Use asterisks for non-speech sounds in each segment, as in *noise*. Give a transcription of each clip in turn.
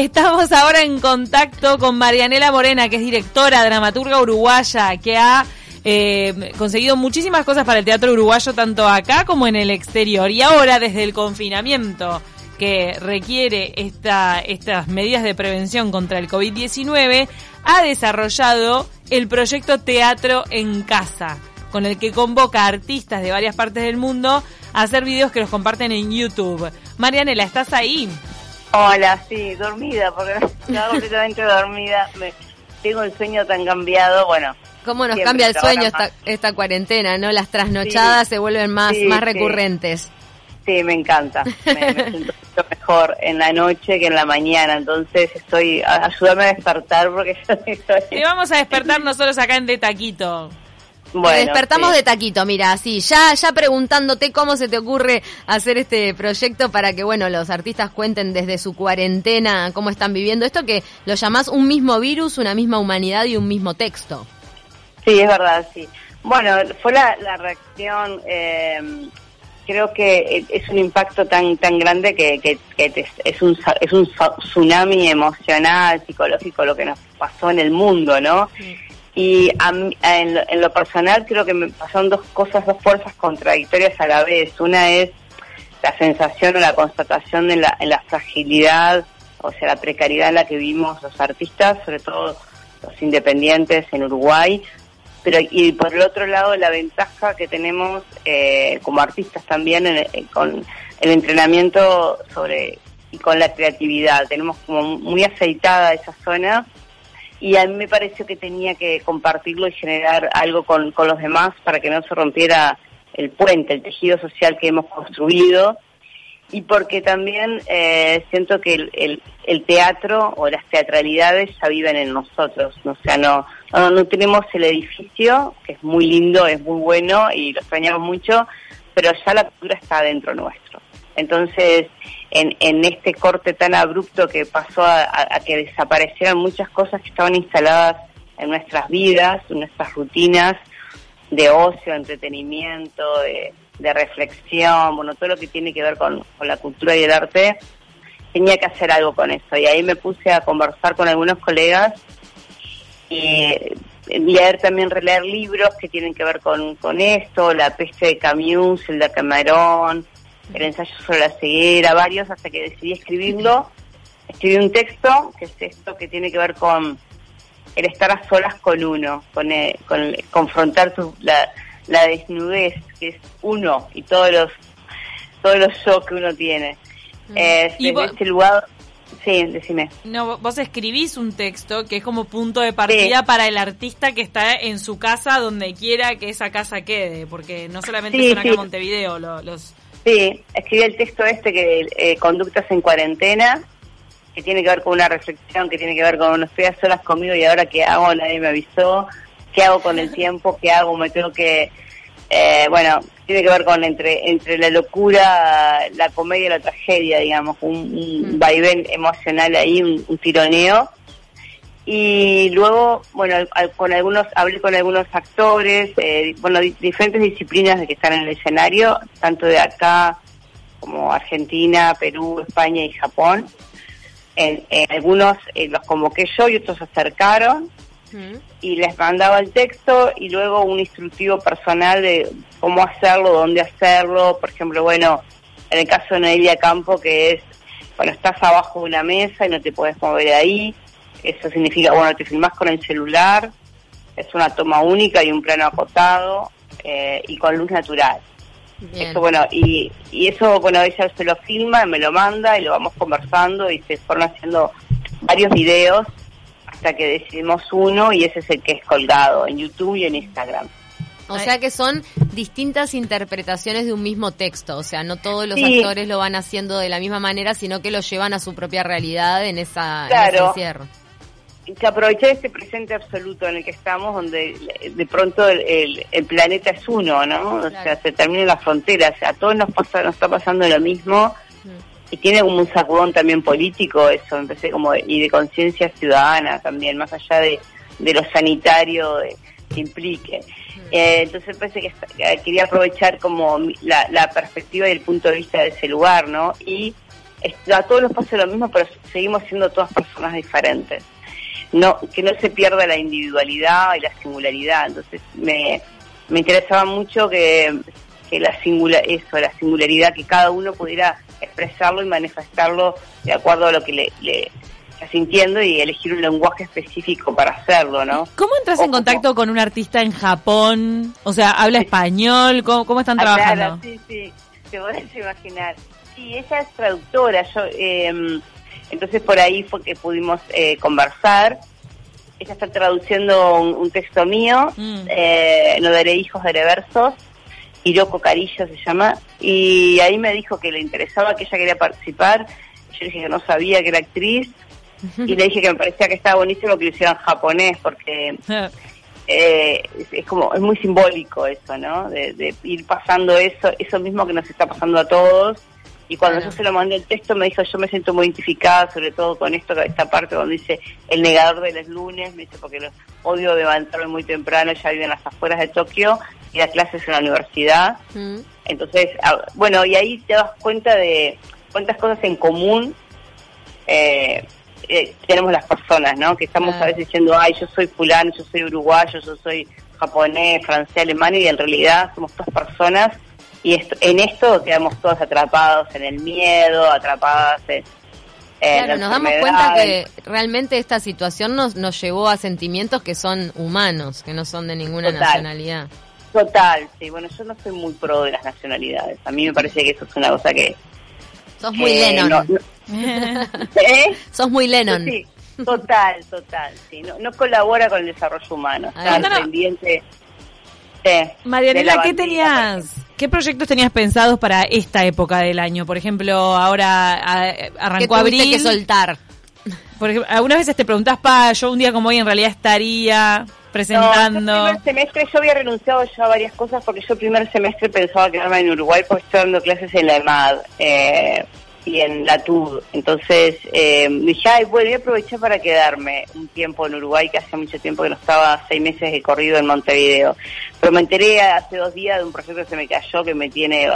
Estamos ahora en contacto con Marianela Morena, que es directora, dramaturga uruguaya, que ha eh, conseguido muchísimas cosas para el teatro uruguayo, tanto acá como en el exterior. Y ahora, desde el confinamiento que requiere esta, estas medidas de prevención contra el COVID-19, ha desarrollado el proyecto Teatro en Casa, con el que convoca a artistas de varias partes del mundo a hacer videos que los comparten en YouTube. Marianela, ¿estás ahí? Hola, sí, dormida, porque *laughs* estaba completamente *laughs* dormida. Me, tengo el sueño tan cambiado, bueno. ¿Cómo nos cambia el sueño esta, esta cuarentena, no? Las trasnochadas se vuelven más, más recurrentes. Sí, me encanta. Me, *laughs* siento mucho mejor en la noche que en la mañana. Entonces estoy, ayúdame a despertar porque yo estoy... Y vamos a despertar nosotros acá en De Taquito. Bueno, despertamos de taquito, mira, así, ya, ya preguntándote cómo se te ocurre hacer este proyecto para que, bueno, los artistas cuenten desde su cuarentena cómo están viviendo esto, que lo llamás un mismo virus, una misma humanidad y un mismo texto. Sí, es verdad, sí. Bueno, fue la, reacción, eh, creo que es un impacto tan tan grande que, que, es, un, es un tsunami emocional, psicológico, lo que nos pasó en el mundo, ¿no? Y en, lo, personal creo que me pasaron dos cosas, dos fuerzas contradictorias a la vez. Una es la sensación o la constatación de la, en la fragilidad, o sea, la precariedad en la que vivimos los artistas, sobre todo los independientes en Uruguay, pero y por el otro lado la ventaja que tenemos eh, como artistas también con el entrenamiento sobre y con la creatividad. Tenemos como muy aceitada esa zona y a mí me pareció que tenía que compartirlo y generar algo con, con los demás para que no se rompiera el puente, el tejido social que hemos construido y porque también eh, siento que el, el, teatro o las teatralidades ya viven en nosotros, o sea, no, no, no tenemos el edificio, que es muy lindo, es muy bueno y lo extrañamos mucho, pero ya la cultura está dentro nuestro. Entonces, en, en este corte tan abrupto que pasó a, que desaparecieran muchas cosas que estaban instaladas en nuestras vidas, en nuestras rutinas de ocio, entretenimiento, de, reflexión, bueno, todo lo que tiene que ver con, la cultura y el arte, tenía que hacer algo con eso. Y ahí me puse a conversar con algunos colegas y leer también, releer libros que tienen que ver con, con esto, La peste de Camus, el de Camarón, el ensayo sobre la ceguera, varios, hasta que decidí escribirlo. Escribí un texto, que es esto que tiene que ver con el estar a solas con uno, con, eh, con confrontar tu, la, la desnudez, que es uno y todos los todos los shows que uno tiene. Eh, ¿Y este lugar, Sí, decime. No, vos escribís un texto que es como punto de partida para el artista que está en su casa, donde quiera que esa casa quede, porque no solamente son acá en Montevideo los... Sí, escribí el texto este que eh, Conductas en Cuarentena, que tiene que ver con una reflexión, que tiene que ver con no estoy a solas conmigo y ahora qué hago, nadie me avisó, qué hago con el *laughs* tiempo, qué hago, me tengo que eh, bueno, tiene que ver con entre entre la locura, la comedia y la tragedia, digamos, un, vaivén emocional ahí, un, tironeo. Y luego, bueno, con algunos, hablé con algunos actores, eh, bueno, diferentes disciplinas de que están en el escenario, tanto de acá como Argentina, Perú, España y Japón. En, algunos eh, los convoqué yo y otros se acercaron y les mandaba el texto y luego un instructivo personal de cómo hacerlo, dónde hacerlo. Por ejemplo, bueno, en el caso de Noelia Campo, que es, bueno, estás abajo de una mesa y no te puedes mover ahí. Eso significa, bueno, te filmás con el celular, es una toma única y un plano acotado eh, y con luz natural. Eso, bueno, y, y eso, bueno, ella se lo filma, me lo manda y lo vamos conversando y se fueron haciendo varios videos hasta que decidimos uno y ese es el que es colgado en YouTube y en Instagram. O sea que son distintas interpretaciones de un mismo texto, o sea, no todos los actores lo van haciendo de la misma manera, sino que lo llevan a su propia realidad en, esa, ese encierro. Que aprovechar este presente absoluto en el que estamos, donde de pronto el, planeta es uno, ¿no? O sea, se terminan las fronteras, a todos nos, pasa, nos está pasando lo mismo y tiene como un sacudón también político eso, empecé como y de conciencia ciudadana también, más allá de, de lo sanitario que implique. Eh, entonces pensé que quería aprovechar como la, la perspectiva y el punto de vista de ese lugar, ¿no? Y a todos nos pasa lo mismo, pero seguimos siendo todas personas diferentes. No, que no se pierda la individualidad y la singularidad. Entonces me, me interesaba mucho que, que la singular, eso, la singularidad, que cada uno pudiera expresarlo y manifestarlo de acuerdo a lo que le, le está sintiendo y elegir un lenguaje específico para hacerlo, ¿no? ¿Cómo entras en contacto con un artista en Japón? O sea, ¿habla español? ¿Cómo, cómo están ah, trabajando? sí, sí, te puedes imaginar. Sí, ella es traductora, yo... Eh, entonces por ahí fue que pudimos eh, conversar. Ella está traduciendo un, texto mío, mm. eh, No daré hijos, daré versos, Hiroko Carillo se llama, y ahí me dijo que le interesaba, que ella quería participar. Yo le dije que no sabía que era actriz, *laughs* y le dije que me parecía que estaba buenísimo que lo hicieran japonés, porque *laughs* eh, es, como, es muy simbólico eso, ¿no? De, de, ir pasando eso, eso mismo que nos está pasando a todos, y cuando yo se lo mandé el texto me dijo, yo me siento muy identificada, sobre todo con esto, esta parte donde dice el negador de los lunes, me dice, porque los odio levantarme muy temprano, ya vive en las afueras de Tokio, y da clases en la universidad. Mm. Entonces, bueno, y ahí te das cuenta de cuántas cosas en común eh, eh, tenemos las personas, ¿no? Que estamos a veces diciendo, ay, yo soy fulano, yo soy uruguayo, yo soy japonés, francés, alemán, y en realidad somos todas personas y en esto quedamos todos atrapados en el miedo, atrapadas en... claro, nos damos cuenta que realmente esta situación nos, nos llevó a sentimientos que son humanos, que no son de ninguna nacionalidad. Total, sí, bueno, yo no soy muy pro de las nacionalidades. A mí me parece que eso es una cosa que... Sos muy Lennon. *laughs* ¿Eh? Sos muy Lennon. Sí, total, total, sí. No, no colabora con el desarrollo humano. Está pendiente Marianela, ¿qué tenías? ¿Qué proyectos tenías pensados para esta época del año? Por ejemplo, ahora arrancó ¿Qué abril. que soltar? Por ejemplo, algunas veces te preguntas, pa, yo un día como hoy en realidad estaría presentando. No, el primer semestre yo había renunciado ya a varias cosas porque yo el primer semestre pensaba quedarme en Uruguay porque estoy dando clases en la EMAD. Eh, y en la TUD. Entonces eh, dije, ay, bueno, voy a aprovechar para quedarme un tiempo en Uruguay, que hace mucho tiempo que no estaba seis meses de corrido en Montevideo. Pero me enteré hace dos días de un proyecto que se me cayó, que me tiene,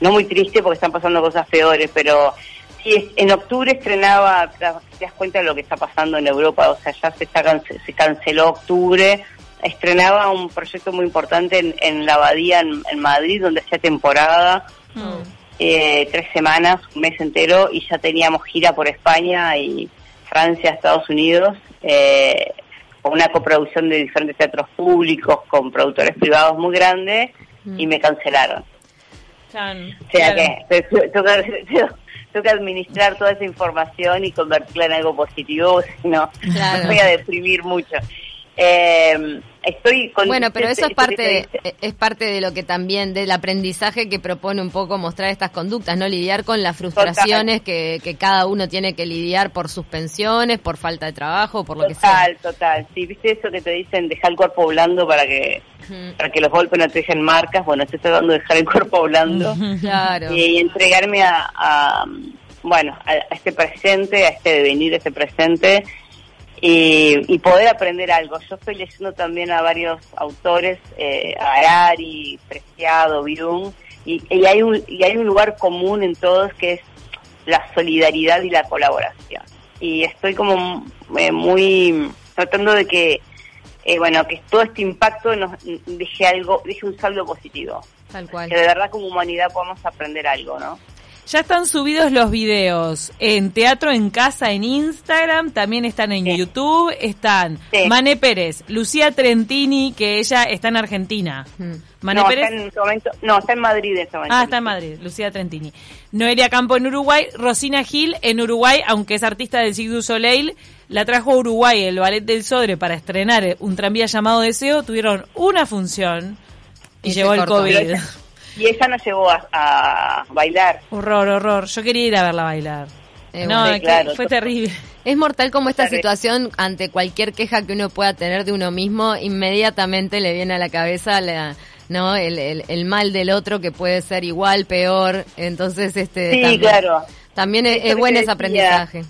no muy triste porque están pasando cosas peores, pero sí, en octubre estrenaba, te das cuenta de lo que está pasando en Europa, o sea, ya se, está, se canceló octubre. Estrenaba un proyecto muy importante en, en la abadía en, Madrid, donde hacía temporada. Mm eh, tres semanas, un mes entero, y ya teníamos gira por España y Francia, Estados Unidos, eh, con una coproducción de diferentes teatros públicos con productores privados muy grandes, y mm. me cancelaron. o sea que tengo, que administrar toda esa información y convertirla en algo positivo, *laughs* si no, me voy a deprimir mucho. Eh, estoy con bueno pero eso es parte es parte de lo que también del aprendizaje que propone un poco mostrar estas conductas no lidiar con las frustraciones que, que, cada uno tiene que lidiar por suspensiones por falta de trabajo por lo que sea. Total total. Sí viste eso que te dicen dejar el cuerpo blando para que para que los golpes no te dejen marcas. Bueno estoy tratando de dejar el cuerpo blando. *laughs* Claro. y, entregarme a, bueno a, a, este presente a este devenir a este presente y, poder aprender algo. Yo estoy leyendo también a varios autores, eh, Arari, Preciado, Byung, y, hay un, y hay un lugar común en todos que es la solidaridad y la colaboración. Y estoy como eh, muy tratando de que, eh, bueno, que todo este impacto nos deje algo, deje un saldo positivo. Tal cual. Que de verdad como humanidad podamos aprender algo, ¿no? Ya están subidos los videos en Teatro en Casa en Instagram, también están en YouTube, están Mane Pérez, Lucía Trentini, que ella está en Argentina. Mm. Mane no, Pérez. Está en este momento, no, está en Madrid en este momento. Ah, está en Madrid, Lucía Trentini. Noelia Campo en Uruguay, Rosina Gil en Uruguay, aunque es artista del du Soleil, la trajo a Uruguay el Ballet del Sodre para estrenar un tranvía llamado Deseo, tuvieron una función y, llegó el COVID. *laughs* Y ella no llegó a, bailar. Horror, horror. Yo quería ir a verla bailar. Eh, no, fue terrible. Es mortal como esta situación, ante cualquier queja que uno pueda tener de uno mismo, inmediatamente le viene a la cabeza la, ¿no? El, el, mal del otro que puede ser igual, peor. Entonces, este. Sí, claro. También es, bueno ese aprendizaje.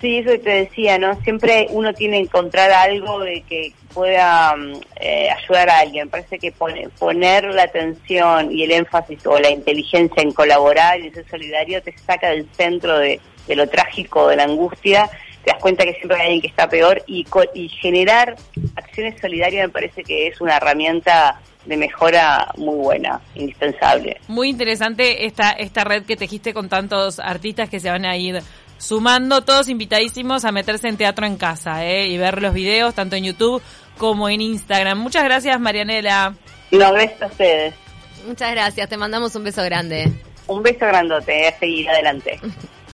Sí, eso que te decía, ¿no? Siempre uno tiene que encontrar algo de que pueda mm, eh, ayudar a alguien. Parece que poner la atención y el énfasis o la inteligencia en colaborar y ser solidario te saca del centro de, lo trágico, de la angustia. Te das cuenta que siempre hay alguien que está peor y, y generar acciones solidarias me parece que es una herramienta de mejora muy buena, indispensable. Muy interesante esta, esta red que tejiste con tantos artistas que se van a ir sumando, todos invitadísimos a meterse en teatro en casa ¿eh? y ver los videos tanto en YouTube como en Instagram. Muchas gracias, Marianela. No, gracias a ustedes. Muchas gracias, te mandamos un beso grande. Un beso grandote, a seguir adelante. *laughs*